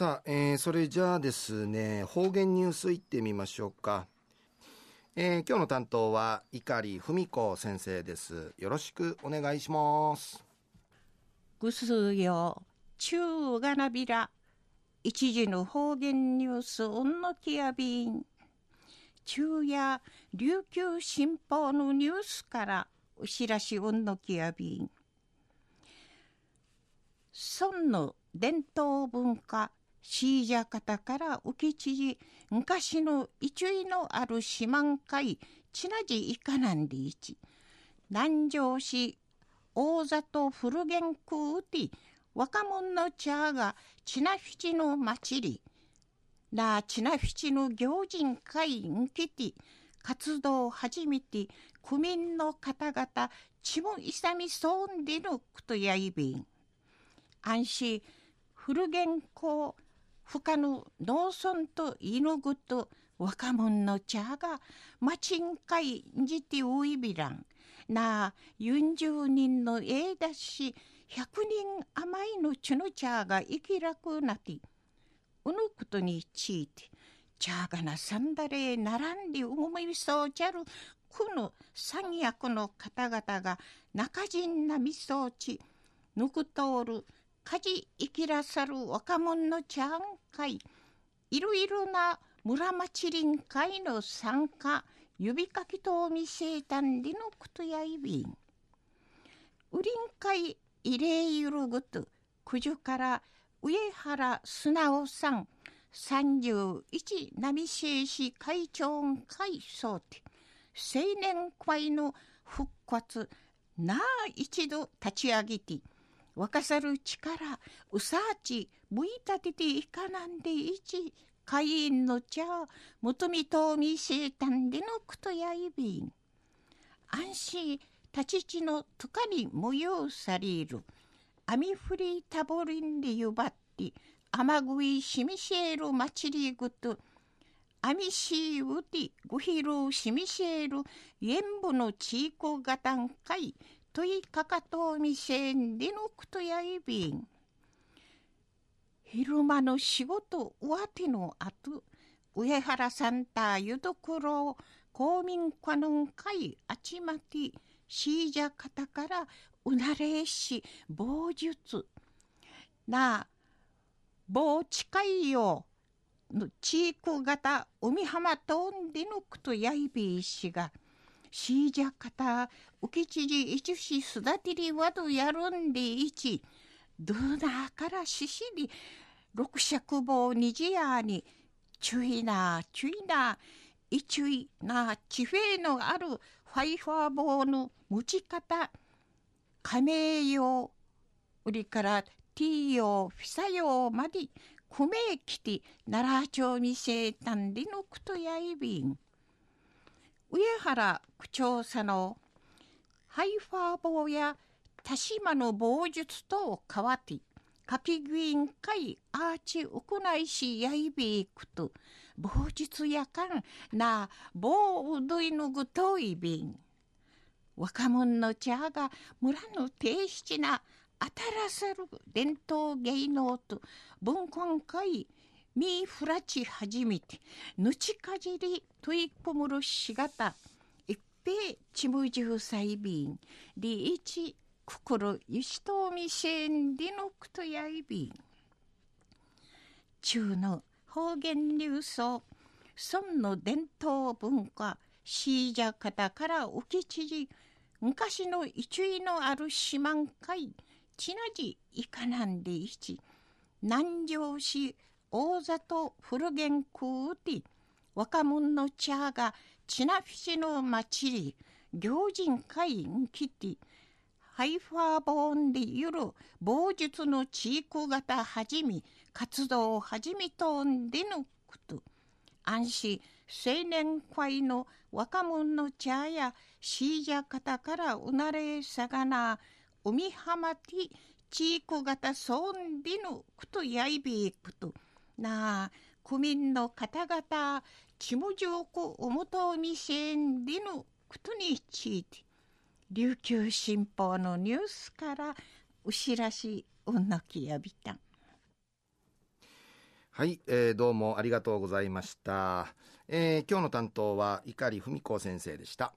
さあ、えー、それじゃあですね、方言ニュースいってみましょうか。えー、今日の担当は碇文子先生です。よろしくお願いします。ぐすよ、中がなびら。一時の方言ニュース、うんのきやびん。中夜、琉球新報のニュースから、お知らしうんのきやびん。孫の伝統文化、シージャ方から浮き知事、昔の一位のある四万会、ちなじいかなんでいち。南城市、大里古元区うて、若者の茶が、ちなふちの祭り、なちなふちの行人会んきて、活動を始めて、区民の方々、ちもいさみそうでのくとやいびん。安心、古元校、不可の農村と犬ぐと若者の茶が、まちんかいじてういびらん。なあ、40人のえいだし、100人甘いのちの茶が生きらくなって、うぬことについて、茶がなさんだれ並んで思いそうじゃる、この三役の方々が中人なみそうち、ぬくとおる、家事生きらさる若者のちゃん会、いろいろな村町臨会の参加、指かきと見せたんでのことやいびん。うりん会慰霊ゆるぐと、九十から上原素直さん、三十一波静止会長会総て、青年会の復活、なあ一度立ち上げて、若さる力、うさあち、むいたてていかなんでいち、会員の茶、求みとみせたんでのくとやいびん。安心、立ち地のとかに模様される。網振りたぼりんでゆばって、雨食いしみせる祭りぐと、網しうてぐひるしみせる、えんぶのちいこがたんかい、といかかとみせんでのくとやいびん。昼間の仕事終わっての後、上原さんたゆどくろ公民館の会あちまて、しいじゃ方からうなれし、棒術。なあ、棒近いよ。の地域型海浜とんでのくとやいびいしが、しいじゃかた、うきちじいちしすだてりわどやるんでいち、どうなからししり、六尺棒にじやに、ちゅいな、ちゅいな、いちゅいな、ちフェのあるファイファー棒の持ち方、亀用、売りからティー用、フィサ用まで、米きて、奈良町にせたんでのくとやいびん。上原区長さのハイファー棒や田島の棒術と変わって、かきぐいんかいアーチうくないしやいびいくと、棒術やかんな棒うどいのぐといびん。若者の茶が村の低質なあたらさる伝統芸能と文化会みふらち始めて、ぬちかじりといこむるしがた、一平ちむじゅうさいびん、りいちくくるゆしとうみせんりのくとやいびん。中の方言流送、村の伝統文化、しいじゃ方から浮きちじ、昔の一位のある四万会、ちなじいかなんでいち、南城市大里古元区で若者の茶がちなふしの祭り行人会員来てハイファーボーンでゆる棒術の地域型始め活動を始めとんでのこと安心青年会の若者の茶やシージャ方からうなれさがな海浜て地域型そんでのことやいびいこと。なあ、区民の方々、ちもじょうこおもとみせんでのことについて、琉球新報のニュースから、うしらし、うんのきやびた。ん。はい、えー、どうもありがとうございました、えー、今日の担当は碇文子先生でした。